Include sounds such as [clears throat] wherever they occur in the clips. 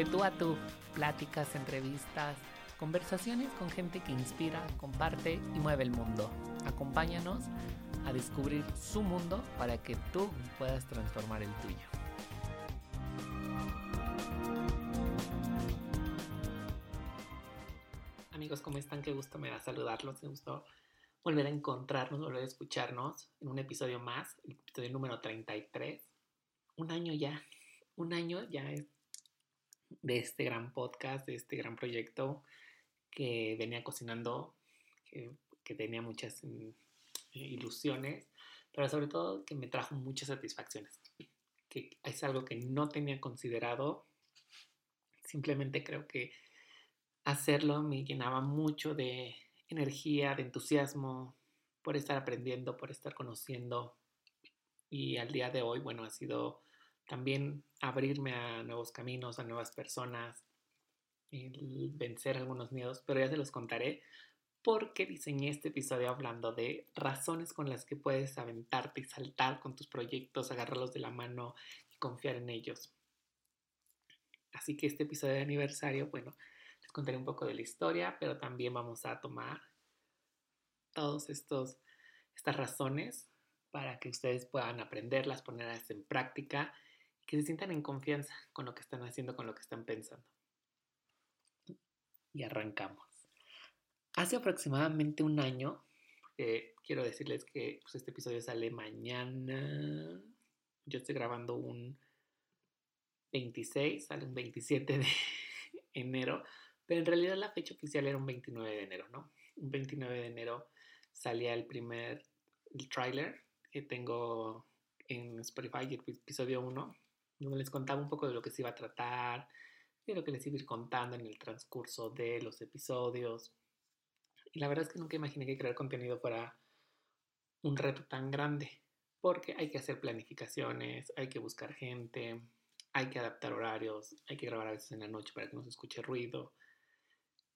De tú a tú, pláticas, entrevistas, conversaciones con gente que inspira, comparte y mueve el mundo. Acompáñanos a descubrir su mundo para que tú puedas transformar el tuyo. Amigos, ¿cómo están? Qué gusto me da saludarlos. Me gustó volver a encontrarnos, volver a escucharnos en un episodio más, el episodio número 33. Un año ya, un año ya es de este gran podcast, de este gran proyecto que venía cocinando, que, tenía muchas mm, ilusiones, pero sobre todo que me trajo muchas satisfacciones, que es algo que no tenía considerado. Simplemente creo que hacerlo me llenaba mucho de energía, de entusiasmo por estar aprendiendo, por estar conociendo. Y al día de hoy, bueno, ha sido también abrirme a nuevos caminos, a nuevas personas, vencer algunos miedos, pero ya se los contaré porque diseñé este episodio hablando de razones con las que puedes aventarte y saltar con tus proyectos, agarrarlos de la mano y confiar en ellos. Así que este episodio de aniversario, bueno, les contaré un poco de la historia, pero también vamos a tomar todos estos estas razones para que ustedes puedan aprenderlas, ponerlas en práctica que se sientan en confianza con lo que están haciendo, con lo que están pensando. Y arrancamos. Hace aproximadamente un año, quiero decirles que pues, este episodio sale mañana. Yo estoy grabando un 26, sale un 27 de [laughs] enero, pero en realidad la fecha oficial era un 29 de enero, ¿no? Un 29 de enero salía el primer el tráiler que tengo en Spotify, el episodio 1, donde les contaba un poco de lo que se iba a tratar, de lo que les iba a ir contando en el transcurso de los episodios. Y la verdad es que nunca imaginé que crear contenido fuera un reto tan grande, porque hay que hacer planificaciones, hay que buscar gente, hay que adaptar horarios, hay que grabar a veces en la noche para que no se escuche ruido.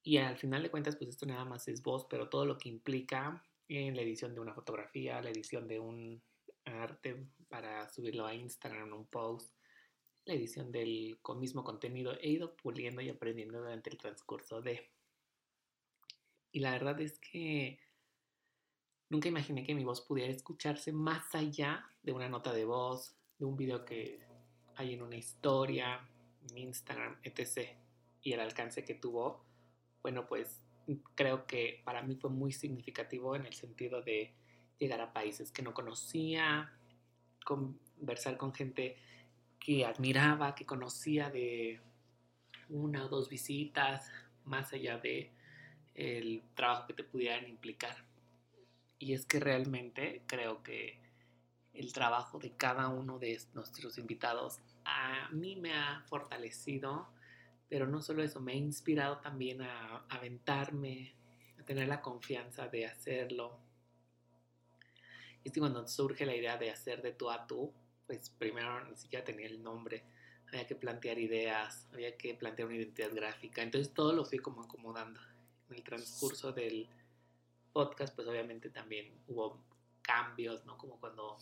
Y al final de cuentas, pues esto nada más es voz, pero todo lo que implica en la edición de una fotografía, la edición de un arte para subirlo a Instagram, un post, la edición del mismo contenido he ido puliendo y aprendiendo durante el transcurso de... Y la verdad es que nunca imaginé que mi voz pudiera escucharse más allá de una nota de voz, de un video que hay en una historia, en Instagram, etc. Y el alcance que tuvo, bueno, pues creo que para mí fue muy significativo en el sentido de llegar a países que no conocía, conversar con gente que admiraba, que conocía de una o dos visitas, más allá de el trabajo que te pudieran implicar. Y es que realmente creo que el trabajo de cada uno de nuestros invitados a mí me ha fortalecido, pero no solo eso, me ha inspirado también a aventarme, a tener la confianza de hacerlo. Y es cuando surge la idea de hacer de tú a tú, pues primero ni siquiera tenía el nombre, había que plantear ideas, había que plantear una identidad gráfica, entonces todo lo fui como acomodando. En el transcurso del podcast, pues obviamente también hubo cambios, ¿no? Como cuando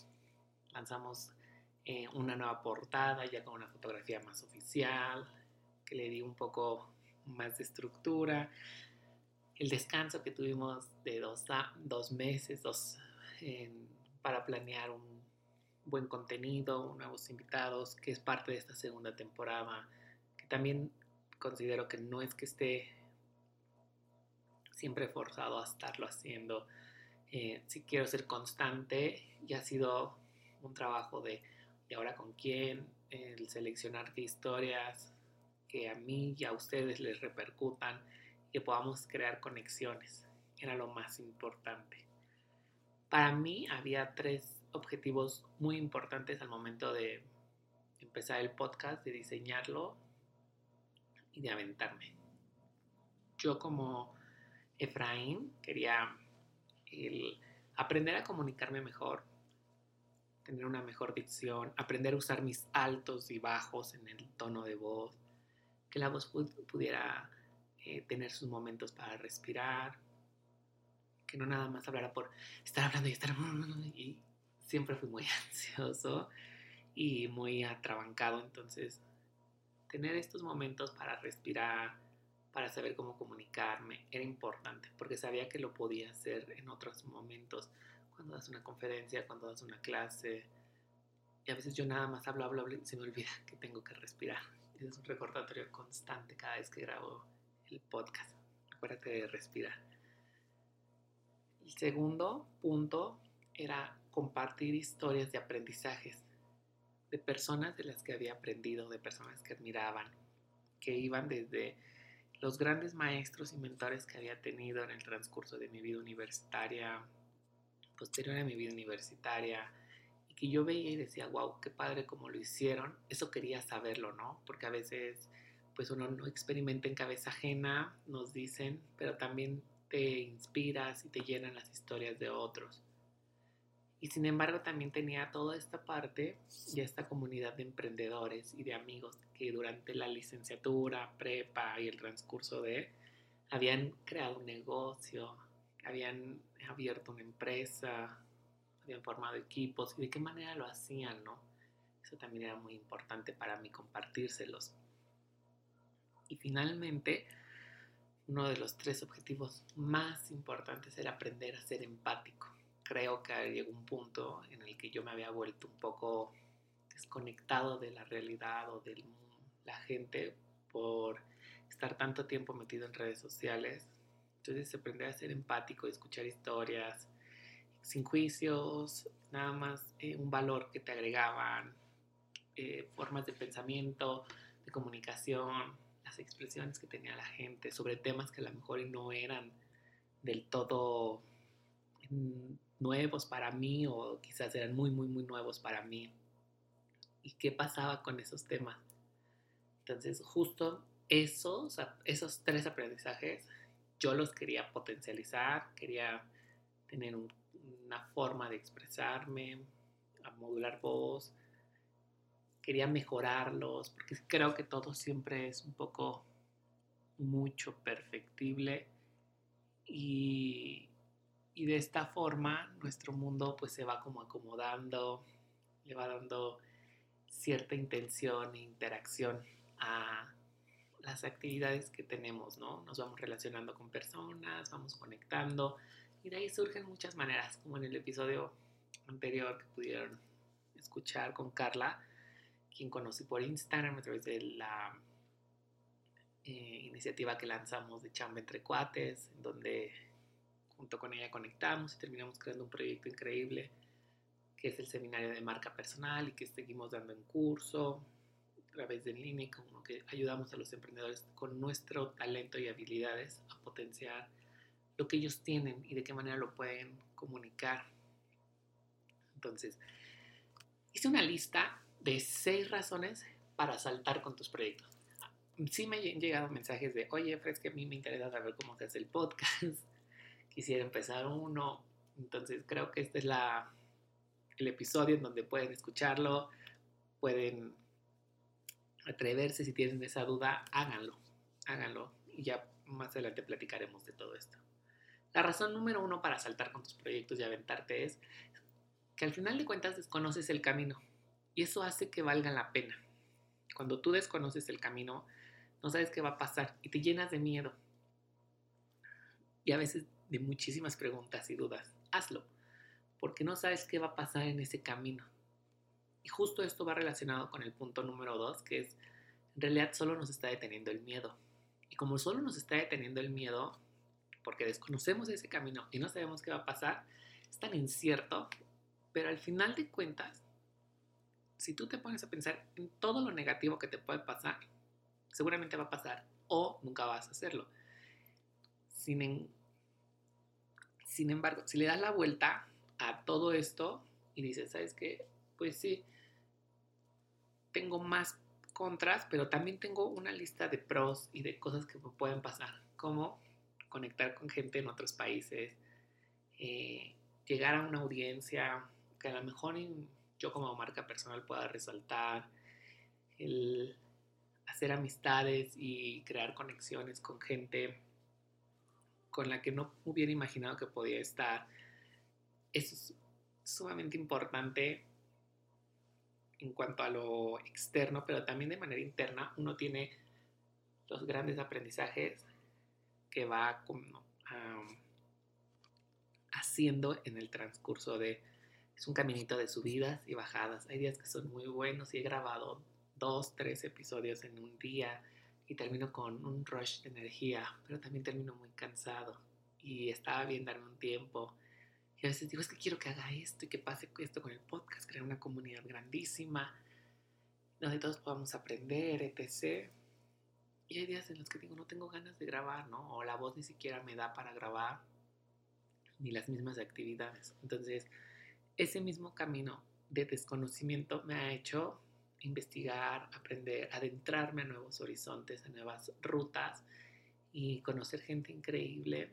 lanzamos eh, una nueva portada, ya con una fotografía más oficial, que le di un poco más de estructura. El descanso que tuvimos de dos, dos meses dos, para planear un buen contenido, nuevos invitados, que es parte de esta segunda temporada, que también considero que no es que esté siempre forzado a estarlo haciendo. Eh, si quiero ser constante y ha sido un trabajo de, de ahora con quién, el seleccionar qué historias que a mí y a ustedes les repercutan, que podamos crear conexiones. Era lo más importante. Para mí había tres objetivos muy importantes al momento de empezar el podcast, de diseñarlo y de aventarme. Yo como Efraín quería aprender a comunicarme mejor, tener una mejor dicción, aprender a usar mis altos y bajos en el tono de voz, que la voz pudiera eh, tener sus momentos para respirar, que no nada más hablara por estar hablando y estar [laughs] y siempre fui muy [laughs] ansioso y muy atrabancado, entonces tener estos momentos para respirar, para saber cómo comunicarme, era importante, porque sabía que lo podía hacer en otros momentos, cuando das una conferencia, cuando das una clase, y a veces yo nada más hablo, hablo, hablo y se me olvida [laughs] que tengo que respirar. Es un recordatorio constante cada vez que grabo el podcast. Acuérdate de respirar. El segundo punto era compartir historias de aprendizajes de personas de las que había aprendido, de personas que admiraban, que iban desde los grandes maestros y mentores que había tenido en el transcurso de mi vida universitaria, posterior a mi vida universitaria, y que yo veía y decía, wow, qué padre como lo hicieron. Eso quería saberlo, ¿no? Porque a veces, pues uno no experimenta en cabeza ajena, nos dicen, pero también te inspiras y te llenan las historias de otros. Y sin embargo también tenía toda esta parte y esta comunidad de emprendedores y de amigos que durante la licenciatura, prepa y el transcurso de habían creado un negocio, habían abierto una empresa, habían formado equipos y de qué manera lo hacían, ¿no? Eso también era muy importante para mí compartírselos. Y finalmente, uno de los tres objetivos más importantes era aprender a ser empático. Creo que llegó un punto en el que yo me había vuelto un poco desconectado de la realidad o de la gente por estar tanto tiempo metido en redes sociales. Entonces aprender a ser empático, escuchar historias sin juicios, nada más eh, un valor que te agregaban, eh, formas de pensamiento, de comunicación, expresiones que tenía la gente sobre temas que a lo mejor no eran del todo nuevos para mí o quizás eran muy, muy, muy nuevos para mí. ¿Y qué pasaba con esos temas? Entonces, justo esos, esos tres aprendizajes yo los quería potencializar, quería tener una forma de expresarme, a modular voz, quería mejorarlos, porque creo que todo siempre es un poco mucho perfectible y, y de esta forma nuestro mundo pues se va como acomodando, le va dando cierta intención e interacción a las actividades que tenemos, ¿no? Nos vamos relacionando con personas, vamos conectando y de ahí surgen muchas maneras, como en el episodio anterior que pudieron escuchar con Carla, quien conocí por Instagram a través de la eh, iniciativa que lanzamos de Chamba entre Cuates, donde junto con ella conectamos y terminamos creando un proyecto increíble que es el seminario de marca personal y que seguimos dando en curso a través de línea, como que ayudamos a los emprendedores con nuestro talento y habilidades a potenciar lo que ellos tienen y de qué manera lo pueden comunicar. Entonces, hice una lista de seis razones para saltar con tus proyectos. Sí me han llegado mensajes de, oye, Fred, que a mí me interesa saber cómo se hace el podcast. Quisiera empezar uno. Entonces creo que este es el episodio en donde pueden escucharlo, pueden atreverse si tienen esa duda, háganlo, háganlo. Y ya más adelante platicaremos de todo esto. La razón número uno para saltar con tus proyectos y aventarte es que al final de cuentas desconoces el camino y eso hace que valga la pena. Cuando tú desconoces el camino, no sabes qué va a pasar y te llenas de miedo. Y a veces de muchísimas preguntas y dudas. Hazlo, porque no sabes qué va a pasar en ese camino. Y justo esto va relacionado con el punto número dos, que es, en realidad solo nos está deteniendo el miedo. Y como solo nos está deteniendo el miedo, porque desconocemos ese camino y no sabemos qué va a pasar, es tan incierto, pero al final de cuentas si tú te pones a pensar en todo lo negativo que te puede pasar, seguramente va a pasar o nunca vas a hacerlo. Sin, sin embargo, si le das la vuelta a todo esto y dices, ¿sabes qué? Pues sí, tengo más contras, pero también tengo una lista de pros y de cosas que me pueden pasar, como conectar con gente en otros países, eh, llegar a una audiencia que a lo mejor yo como marca personal pueda resaltar, el hacer amistades y crear conexiones con gente con la que no hubiera imaginado que podía estar. Es sumamente importante en cuanto a lo externo, pero también de manera interna uno tiene los grandes aprendizajes que va haciendo en el transcurso de... Es un caminito de subidas y bajadas. Hay días que son muy buenos y he grabado dos, tres episodios en un día y termino con un rush de energía, pero también termino muy cansado y estaba bien darme un tiempo. Y a veces digo, es que quiero que haga esto y que pase esto con el podcast, crear una comunidad grandísima, donde todos podamos aprender, etc. Y hay días en los que digo, no tengo ganas de grabar, ¿no? O la voz ni siquiera me da para grabar, ni las mismas actividades. Entonces, ese mismo camino de desconocimiento me ha hecho investigar, aprender, adentrarme a nuevos horizontes, a nuevas rutas y conocer gente increíble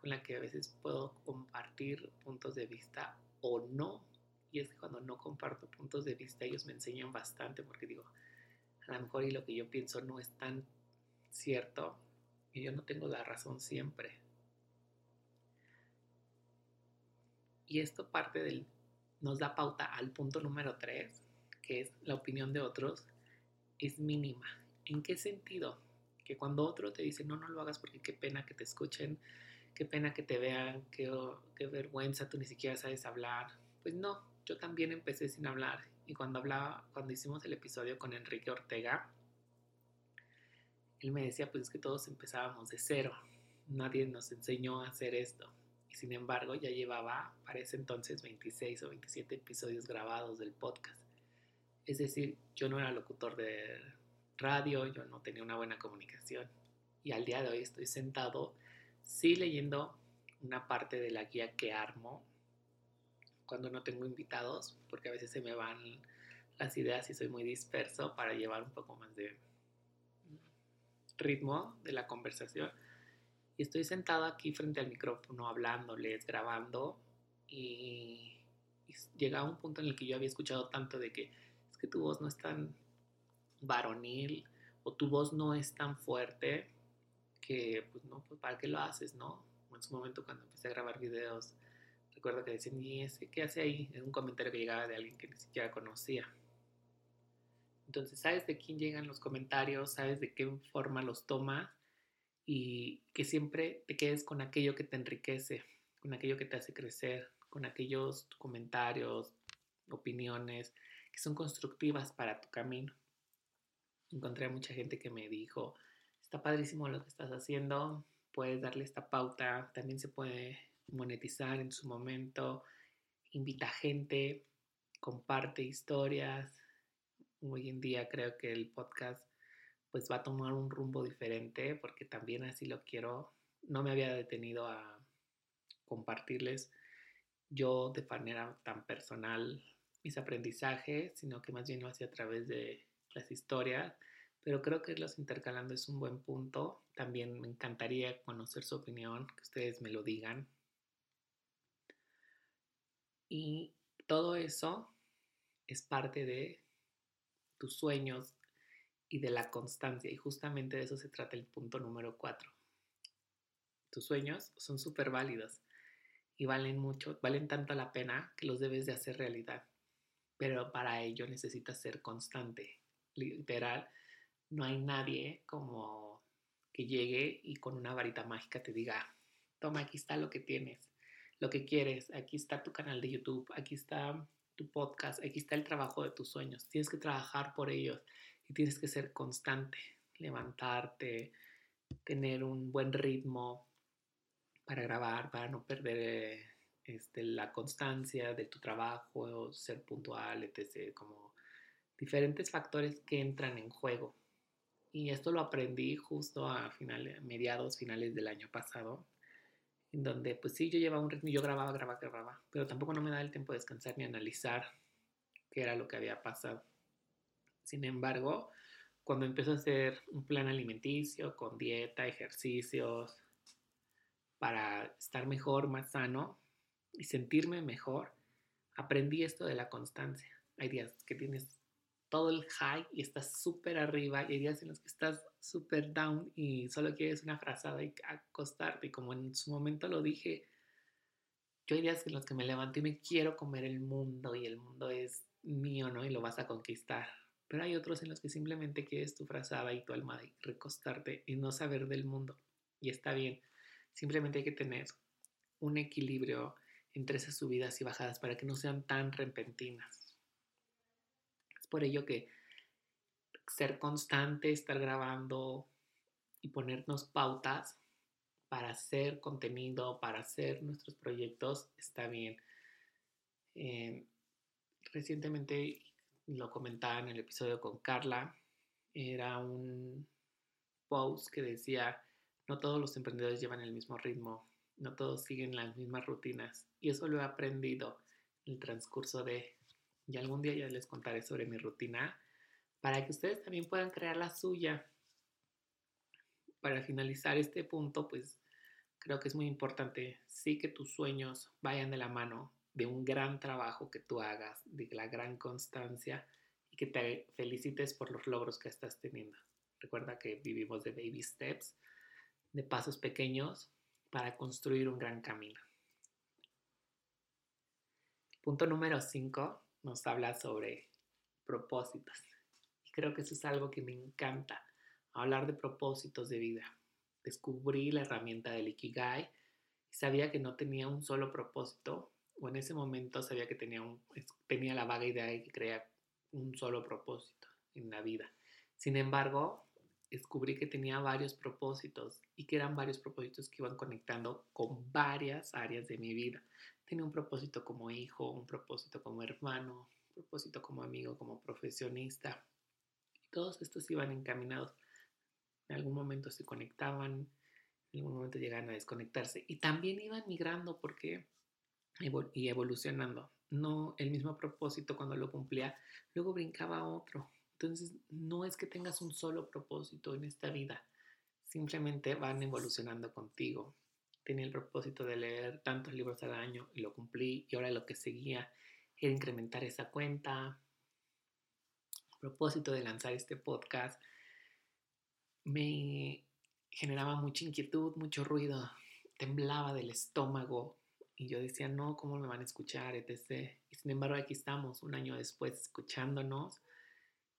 con la que a veces puedo compartir puntos de vista o no. Y es que cuando no comparto puntos de vista, ellos me enseñan bastante porque digo, a lo mejor y lo que yo pienso no es tan cierto y yo no tengo la razón siempre. Y esto parte del, nos da pauta al punto número 3, que es la opinión de otros, es mínima. ¿En qué sentido? Que cuando otro te dice, no, no lo hagas porque qué pena que te escuchen, qué pena que te vean, qué, qué vergüenza, tú ni siquiera sabes hablar. Pues no, yo también empecé sin hablar. Y cuando hablaba, cuando hicimos el episodio con Enrique Ortega, él me decía, pues es que todos empezábamos de cero. Nadie nos enseñó a hacer esto. Y sin embargo, ya llevaba para ese entonces 26 o 27 episodios grabados del podcast. Es decir, yo no era locutor de radio, yo no tenía una buena comunicación. Y al día de hoy estoy sentado, sí leyendo una parte de la guía que armo cuando no tengo invitados, porque a veces se me van las ideas y soy muy disperso para llevar un poco más de ritmo de la conversación. Y estoy sentado aquí frente al micrófono hablándoles, grabando y, y un punto en el que yo había escuchado tanto de que que tu voz no es tan varonil o tu voz no es tan fuerte que, pues no, pues para qué lo haces, ¿no? En su momento cuando empecé a grabar videos, recuerdo que decían, ¿y ese qué hace ahí? Es un comentario que llegaba de alguien que ni siquiera conocía. Entonces, sabes de quién llegan los comentarios, sabes de qué forma los toma y que siempre te quedes con aquello que te enriquece, con aquello que te hace crecer, con aquellos comentarios, opiniones que son constructivas para tu camino. Encontré a mucha gente que me dijo, está padrísimo lo que estás haciendo, puedes darle esta pauta, también se puede monetizar en su momento, invita gente, comparte historias. Hoy en día creo que el podcast pues va a tomar un rumbo diferente porque también así lo quiero. No me había detenido a compartirles yo de manera tan personal mis aprendizajes, sino que más bien lo hacía a través de las historias. Pero creo que los intercalando es un buen punto. También me encantaría conocer su opinión, que ustedes me lo digan. Y todo eso es parte de tus sueños y de la constancia. Y justamente de eso se trata el punto número cuatro. Tus sueños son súper válidos y valen mucho, valen tanto la pena que los debes de hacer realidad pero para ello necesitas ser constante. Literal, no hay nadie como que llegue y con una varita mágica te diga, toma, aquí está lo que tienes, lo que quieres, aquí está tu canal de YouTube, aquí está tu podcast, aquí está el trabajo de tus sueños. Tienes que trabajar por ellos y tienes que ser constante, levantarte, tener un buen ritmo para grabar, para no perder eh, este, la constancia de tu trabajo, ser puntual, etc. Como diferentes factores que entran en juego. Y esto lo aprendí justo a finales, mediados, finales del año pasado, en donde pues sí, yo llevaba un ritmo, yo grababa, grababa, grababa, pero tampoco no me daba el tiempo de descansar ni analizar qué era lo que había pasado. Sin embargo, cuando empezó a hacer un plan alimenticio con dieta, ejercicios, para estar mejor, más sano, y sentirme mejor, aprendí esto de la constancia. Hay días que tienes todo el high y estás súper arriba y hay días en los que estás súper down y solo quieres una frazada y acostarte. Y como en su momento lo dije, yo hay días en los que me levanto y me quiero comer el mundo y el mundo es mío, ¿no? Y lo vas a conquistar. Pero hay otros en los que simplemente quieres tu frazada y tu alma y recostarte y no saber del mundo. Y está bien. Simplemente hay que tener un equilibrio entre esas subidas y bajadas para que no sean tan repentinas. Es por ello que ser constante, estar grabando y ponernos pautas para hacer contenido, para hacer nuestros proyectos, está bien. Eh, recientemente lo comentaba en el episodio con Carla, era un post que decía, no todos los emprendedores llevan el mismo ritmo, no todos siguen las mismas rutinas. Y eso lo he aprendido en el transcurso de, y algún día ya les contaré sobre mi rutina, para que ustedes también puedan crear la suya. Para finalizar este punto, pues creo que es muy importante, sí que tus sueños vayan de la mano de un gran trabajo que tú hagas, de la gran constancia y que te felicites por los logros que estás teniendo. Recuerda que vivimos de baby steps, de pasos pequeños para construir un gran camino. Punto número 5 nos habla sobre propósitos. Y creo que eso es algo que me encanta, hablar de propósitos de vida. Descubrí la herramienta del Ikigai y sabía que no tenía un solo propósito, o en ese momento sabía que tenía, un, tenía la vaga idea de que crear un solo propósito en la vida. Sin embargo, descubrí que tenía varios propósitos y que eran varios propósitos que iban conectando con varias áreas de mi vida. Tenía un propósito como hijo, un propósito como hermano, un propósito como amigo, como profesionista. todos estos iban encaminados. En algún momento se conectaban, en algún momento llegaban a desconectarse y también iban migrando porque y evolucionando. No el mismo propósito cuando lo cumplía, luego brincaba a otro entonces, no es que tengas un solo propósito en esta vida, simplemente van evolucionando contigo. Tenía el propósito de leer tantos libros al año y lo cumplí y ahora lo que seguía era incrementar esa cuenta. Propósito de lanzar este podcast me generaba mucha inquietud, mucho ruido, temblaba del estómago y yo decía, no, ¿cómo me van a escuchar? etc. Y sin embargo, aquí estamos, un año después, escuchándonos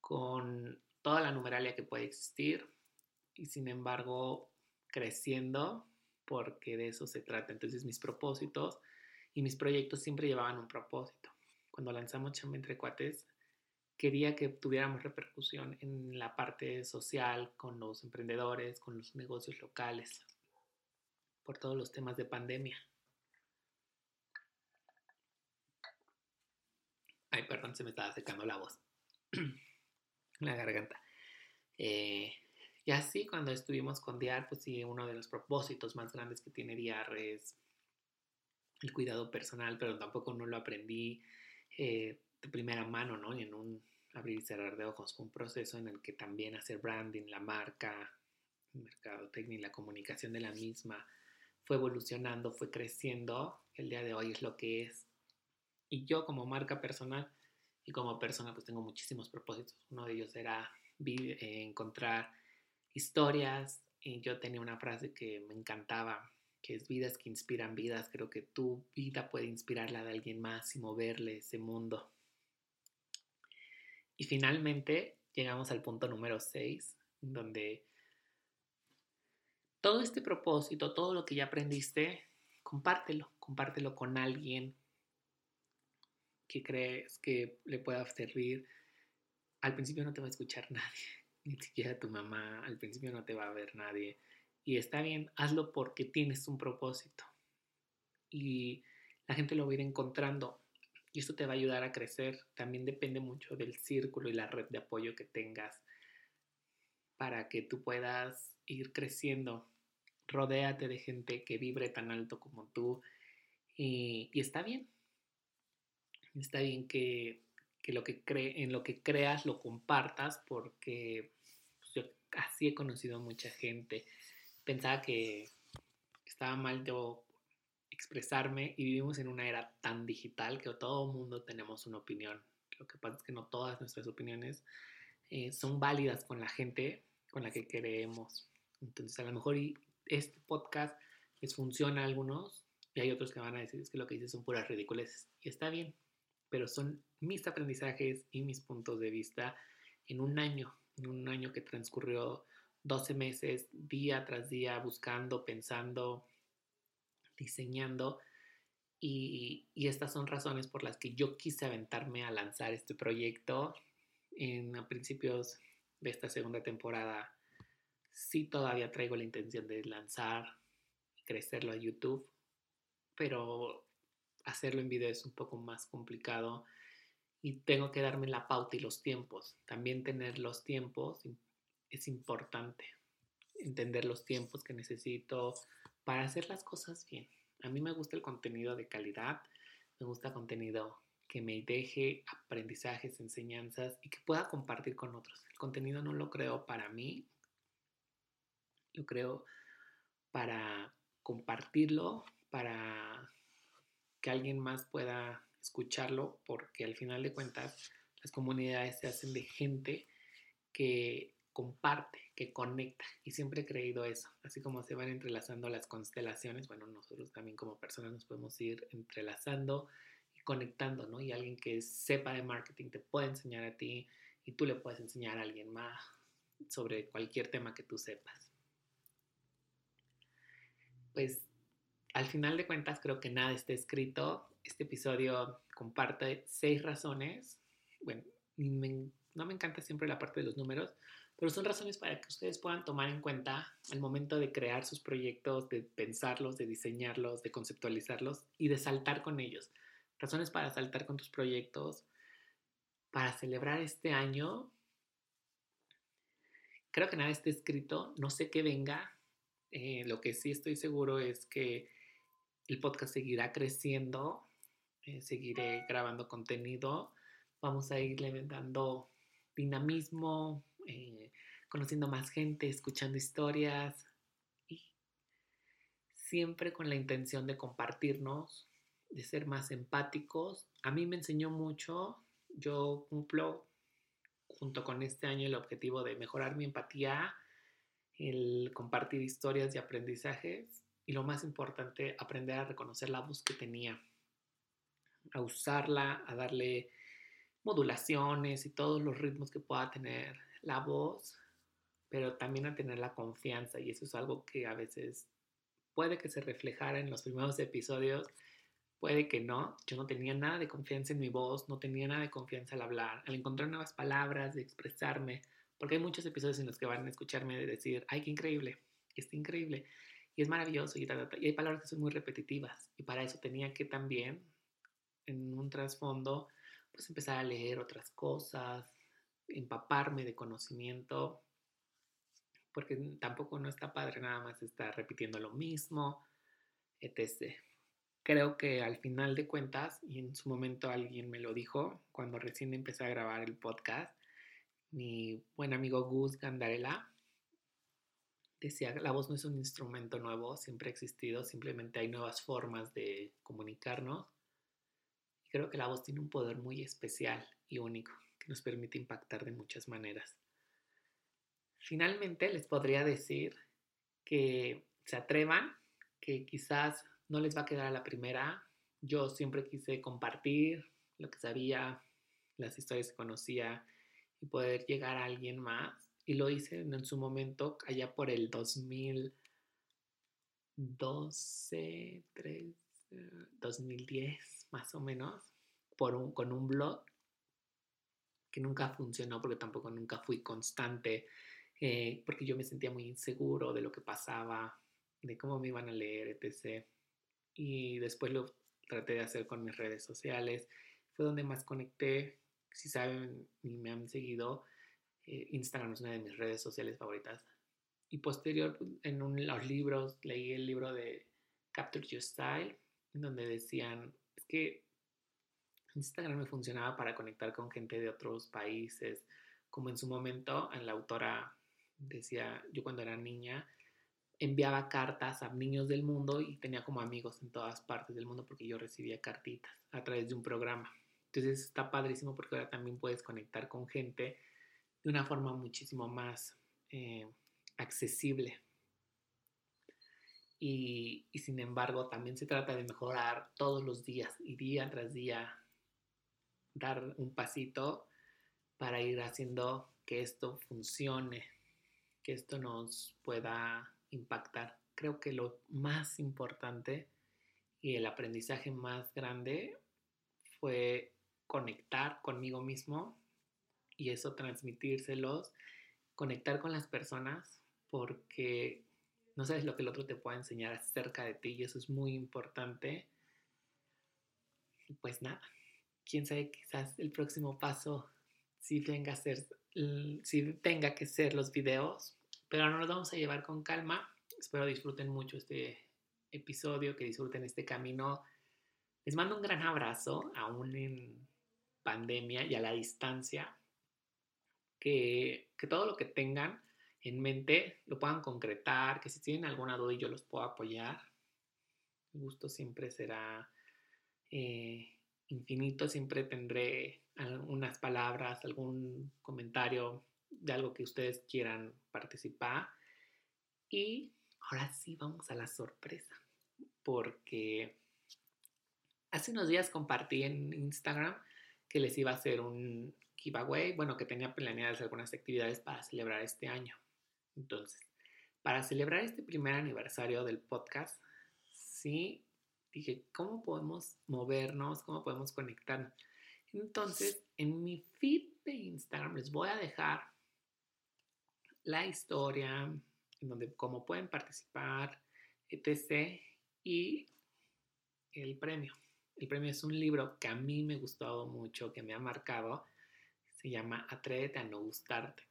con toda la numeralia que puede existir y sin embargo creciendo porque de eso se trata. Entonces mis propósitos y mis proyectos siempre llevaban un propósito. Cuando lanzamos Chamba entre Cuates, quería que tuviéramos repercusión en la parte social, con los emprendedores, con los negocios locales, por todos los temas de pandemia. Ay, perdón, se me estaba secando la voz. [clears throat] la garganta. Eh, y así cuando estuvimos con Diar, pues sí, uno de los propósitos más grandes que tiene Diar es el cuidado personal, pero tampoco no lo aprendí eh, de primera mano, ¿no? En un abrir y cerrar de ojos, un proceso en el que también hacer branding, la marca, el mercado técnico, la comunicación de la misma, fue evolucionando, fue creciendo, el día de hoy es lo que es. Y yo como marca personal, y como persona pues tengo muchísimos propósitos. Uno de ellos era eh, encontrar historias y yo tenía una frase que me encantaba, que es vidas que inspiran vidas. Creo que tu vida puede inspirar la de alguien más y moverle ese mundo. Y finalmente llegamos al punto número 6, donde todo este propósito, todo lo que ya aprendiste, compártelo, compártelo con alguien que crees que le pueda servir, al principio no te va a escuchar [laughs] nadie, ni siquiera tu mamá, al principio no te va a ver nadie. Y está bien, hazlo porque tienes un propósito. Y la gente lo va a ir encontrando. Y eso te va a ayudar a crecer. También depende mucho del círculo y la red de apoyo que tengas para que tú puedas ir creciendo. Rodéate de gente que vibre tan alto como tú. Y está bien, está bien que, lo que en lo que creas lo compartas porque pues, yo así he conocido a mucha gente. Pensaba que estaba mal yo expresarme y vivimos en una era tan digital que todo el mundo tenemos una opinión. Lo que pasa es que no todas nuestras opiniones eh, son válidas con la gente con la que queremos. Entonces a lo mejor este podcast les funciona a algunos y hay otros que van a decir es que lo que dices son puras ridículas y está bien pero son mis aprendizajes y mis puntos de vista en un año, en un año que transcurrió 12 meses, día tras día, buscando, pensando, diseñando. Y, estas son razones por las que yo quise aventarme a lanzar este proyecto en a principios de esta segunda temporada. Sí todavía traigo la intención de lanzar y crecerlo a YouTube, pero hacerlo en video es un poco más complicado y tengo que darme la pauta y los tiempos. También tener los tiempos es importante. Entender los tiempos que necesito para hacer las cosas bien. A mí me gusta el contenido de calidad, me gusta contenido que me deje aprendizajes, enseñanzas y que pueda compartir con otros. El contenido no lo creo para mí, lo creo para compartirlo, para que alguien más pueda escucharlo, porque al final de cuentas las comunidades se hacen de gente que comparte, que conecta. Y siempre he creído eso. Así como se van entrelazando las constelaciones, bueno, nosotros también como personas nos podemos ir entrelazando y conectando, ¿no? Y alguien que sepa de marketing te puede enseñar a ti y tú le puedes enseñar a alguien más sobre cualquier tema que tú sepas. Pues al final de cuentas creo que nada está escrito. Este episodio comparte seis razones. Bueno, no me encanta siempre la parte de los números, pero son razones para que ustedes puedan tomar en cuenta al momento de crear sus proyectos, de pensarlos, de diseñarlos, de conceptualizarlos y de saltar con ellos. Razones para saltar con tus proyectos, para celebrar este año. Creo que nada está escrito, no sé qué venga. Eh, lo que sí estoy seguro es que el podcast seguirá creciendo, eh, seguiré grabando contenido, vamos a irle dando dinamismo, eh, conociendo más gente, escuchando historias y siempre con la intención de compartirnos, de ser más empáticos. A mí me enseñó mucho, yo cumplo junto con este año el objetivo de mejorar mi empatía, el compartir historias y aprendizajes y lo más importante, aprender a reconocer la voz que tenía, a usarla, a darle modulaciones y todos los ritmos que pueda tener la voz, pero también a tener la confianza y eso es algo que a veces puede que se reflejara en los primeros episodios, puede que no, yo no tenía nada de confianza en mi voz, no tenía nada de confianza al hablar, al encontrar nuevas palabras, de expresarme, porque hay muchos episodios en los que van a escucharme decir, ay, qué increíble, está increíble, y es maravilloso y, y hay palabras que son muy repetitivas y para eso tenía que también en un trasfondo pues empezar a leer otras cosas, empaparme de conocimiento, porque tampoco no está padre nada más estar repitiendo lo mismo, etc. Creo que al final de cuentas, y en su momento alguien me lo dijo cuando recién empecé a grabar el podcast, mi buen amigo Gus Gandarela decía, la voz no es un instrumento nuevo, siempre ha existido, simplemente hay nuevas formas de comunicarnos. Y creo que la voz tiene un poder muy especial y único que nos permite impactar de muchas maneras. Finalmente les podría decir que se atrevan, que quizás no les va a quedar a la primera. Yo siempre quise compartir lo que sabía, las historias que conocía y poder llegar a alguien más y lo hice en su momento allá por el 2012, 2010 más o menos, por un, con un blog que nunca funcionó porque tampoco nunca fui constante, eh, porque yo me sentía muy inseguro de lo que pasaba, de cómo me iban a leer, etc. Y después lo traté de hacer con mis redes sociales, fue donde más conecté, si saben y me han seguido, eh, Instagram es una de mis redes sociales favoritas. Y posterior, en los libros, leí el libro de Capture Your Style, donde decían, es que Instagram me funcionaba para conectar con gente de otros países, como en su momento la autora decía, yo cuando era niña enviaba cartas a niños del mundo y tenía como amigos en todas partes del mundo porque yo recibía cartitas a través de un programa. Entonces está padrísimo porque ahora también puedes conectar con gente de una forma muchísimo más eh, accesible. Y, y, sin embargo, también se trata de mejorar todos los días y día tras día dar un pasito para ir haciendo que esto funcione, que esto nos pueda impactar. Creo que lo más importante y el aprendizaje más grande fue conectar conmigo mismo y eso transmitírselos, conectar con las personas porque no sabes lo que el otro te puede enseñar acerca de ti y eso es muy importante. Pues nada, quién sabe, quizás el próximo paso sí venga a ser, sí tenga que ser los videos, pero no nos vamos a llevar con calma. Espero disfruten mucho este episodio, que disfruten este camino. Les mando un gran abrazo, aún en pandemia y a la distancia. Que, todo lo que tengan en mente lo puedan concretar, que si tienen alguna duda yo los puedo apoyar. El gusto siempre será eh, infinito, siempre tendré algunas palabras, algún comentario de algo que ustedes quieran participar. Y ahora sí vamos a la sorpresa, porque hace unos días compartí en Instagram que les iba a hacer un giveaway, bueno, que tenía planeadas algunas actividades para celebrar este año. Entonces, para celebrar este primer aniversario del podcast, sí dije, ¿cómo podemos movernos? ¿Cómo podemos conectarnos? Entonces, en mi feed de Instagram les voy a dejar la historia, en donde cómo pueden participar, etc. Y el premio. El premio es un libro que a mí me gustó mucho, que me ha marcado. Se llama Atrévete a no gustarte.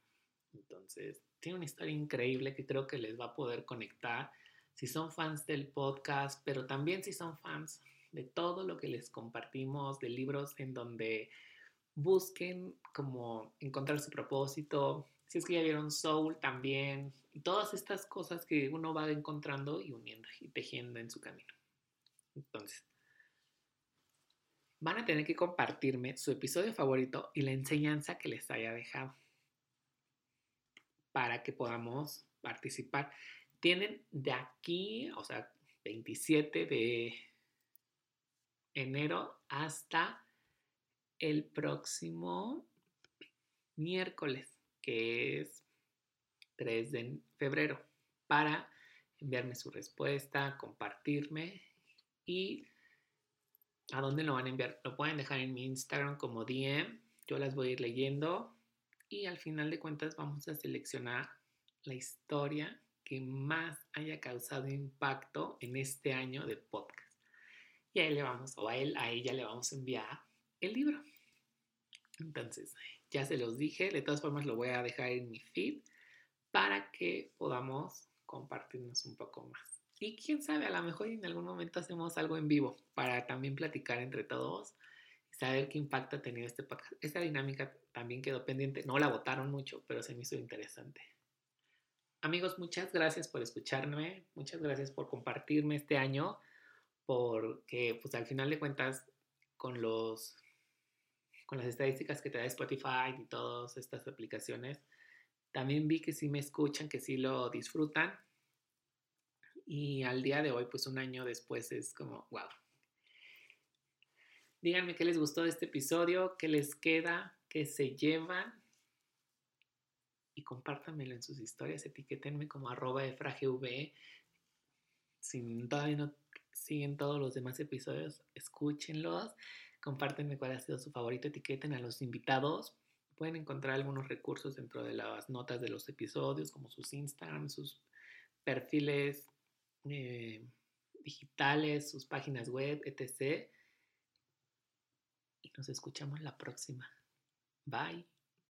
Entonces, tiene una historia increíble que creo que les va a poder conectar si son fans del podcast, pero también si son fans de todo lo que les compartimos, de libros en donde busquen como encontrar su propósito, si es que ya vieron Soul también, y todas estas cosas que uno va encontrando y uniendo y tejiendo en su camino. Entonces, van a tener que compartirme su episodio favorito y la enseñanza que les haya dejado para que podamos participar. Tienen de aquí, o sea, 27 de enero hasta el próximo miércoles, que es 3 de febrero, para enviarme su respuesta, compartirme y a dónde lo van a enviar. Lo pueden dejar en mi Instagram como DM, yo las voy a ir leyendo y al final de cuentas vamos a seleccionar la historia que más haya causado impacto en este año de podcast. Y ahí le vamos, o a él, a ella le vamos a enviar el libro. Entonces, ya se los dije, de todas formas lo voy a dejar en mi feed para que podamos compartirnos un poco más. Y quién sabe, a lo mejor en algún momento hacemos algo en vivo para también platicar entre todos y saber qué impacto ha tenido este podcast. Esta dinámica también quedó pendiente. No la votaron mucho, pero se me hizo interesante. Amigos, muchas gracias por escucharme, muchas gracias por compartirme este año, porque pues al final de cuentas con los con las estadísticas que te da Spotify y todas estas aplicaciones, también vi que sí me escuchan, que sí lo disfrutan. Y al día de hoy, pues un año después es como, wow. Díganme qué les gustó de este episodio, qué les queda, qué se llevan y compártanmelo en sus historias, etiquétenme como arroba efragv. Si todavía no siguen todos los demás episodios, escúchenlos, compártenme cuál ha sido su favorito, etiqueten a los invitados. Pueden encontrar algunos recursos dentro de las notas de los episodios, como sus Instagram, sus perfiles eh, digitales, sus páginas web, etc. Y nos escuchamos la próxima. Bye.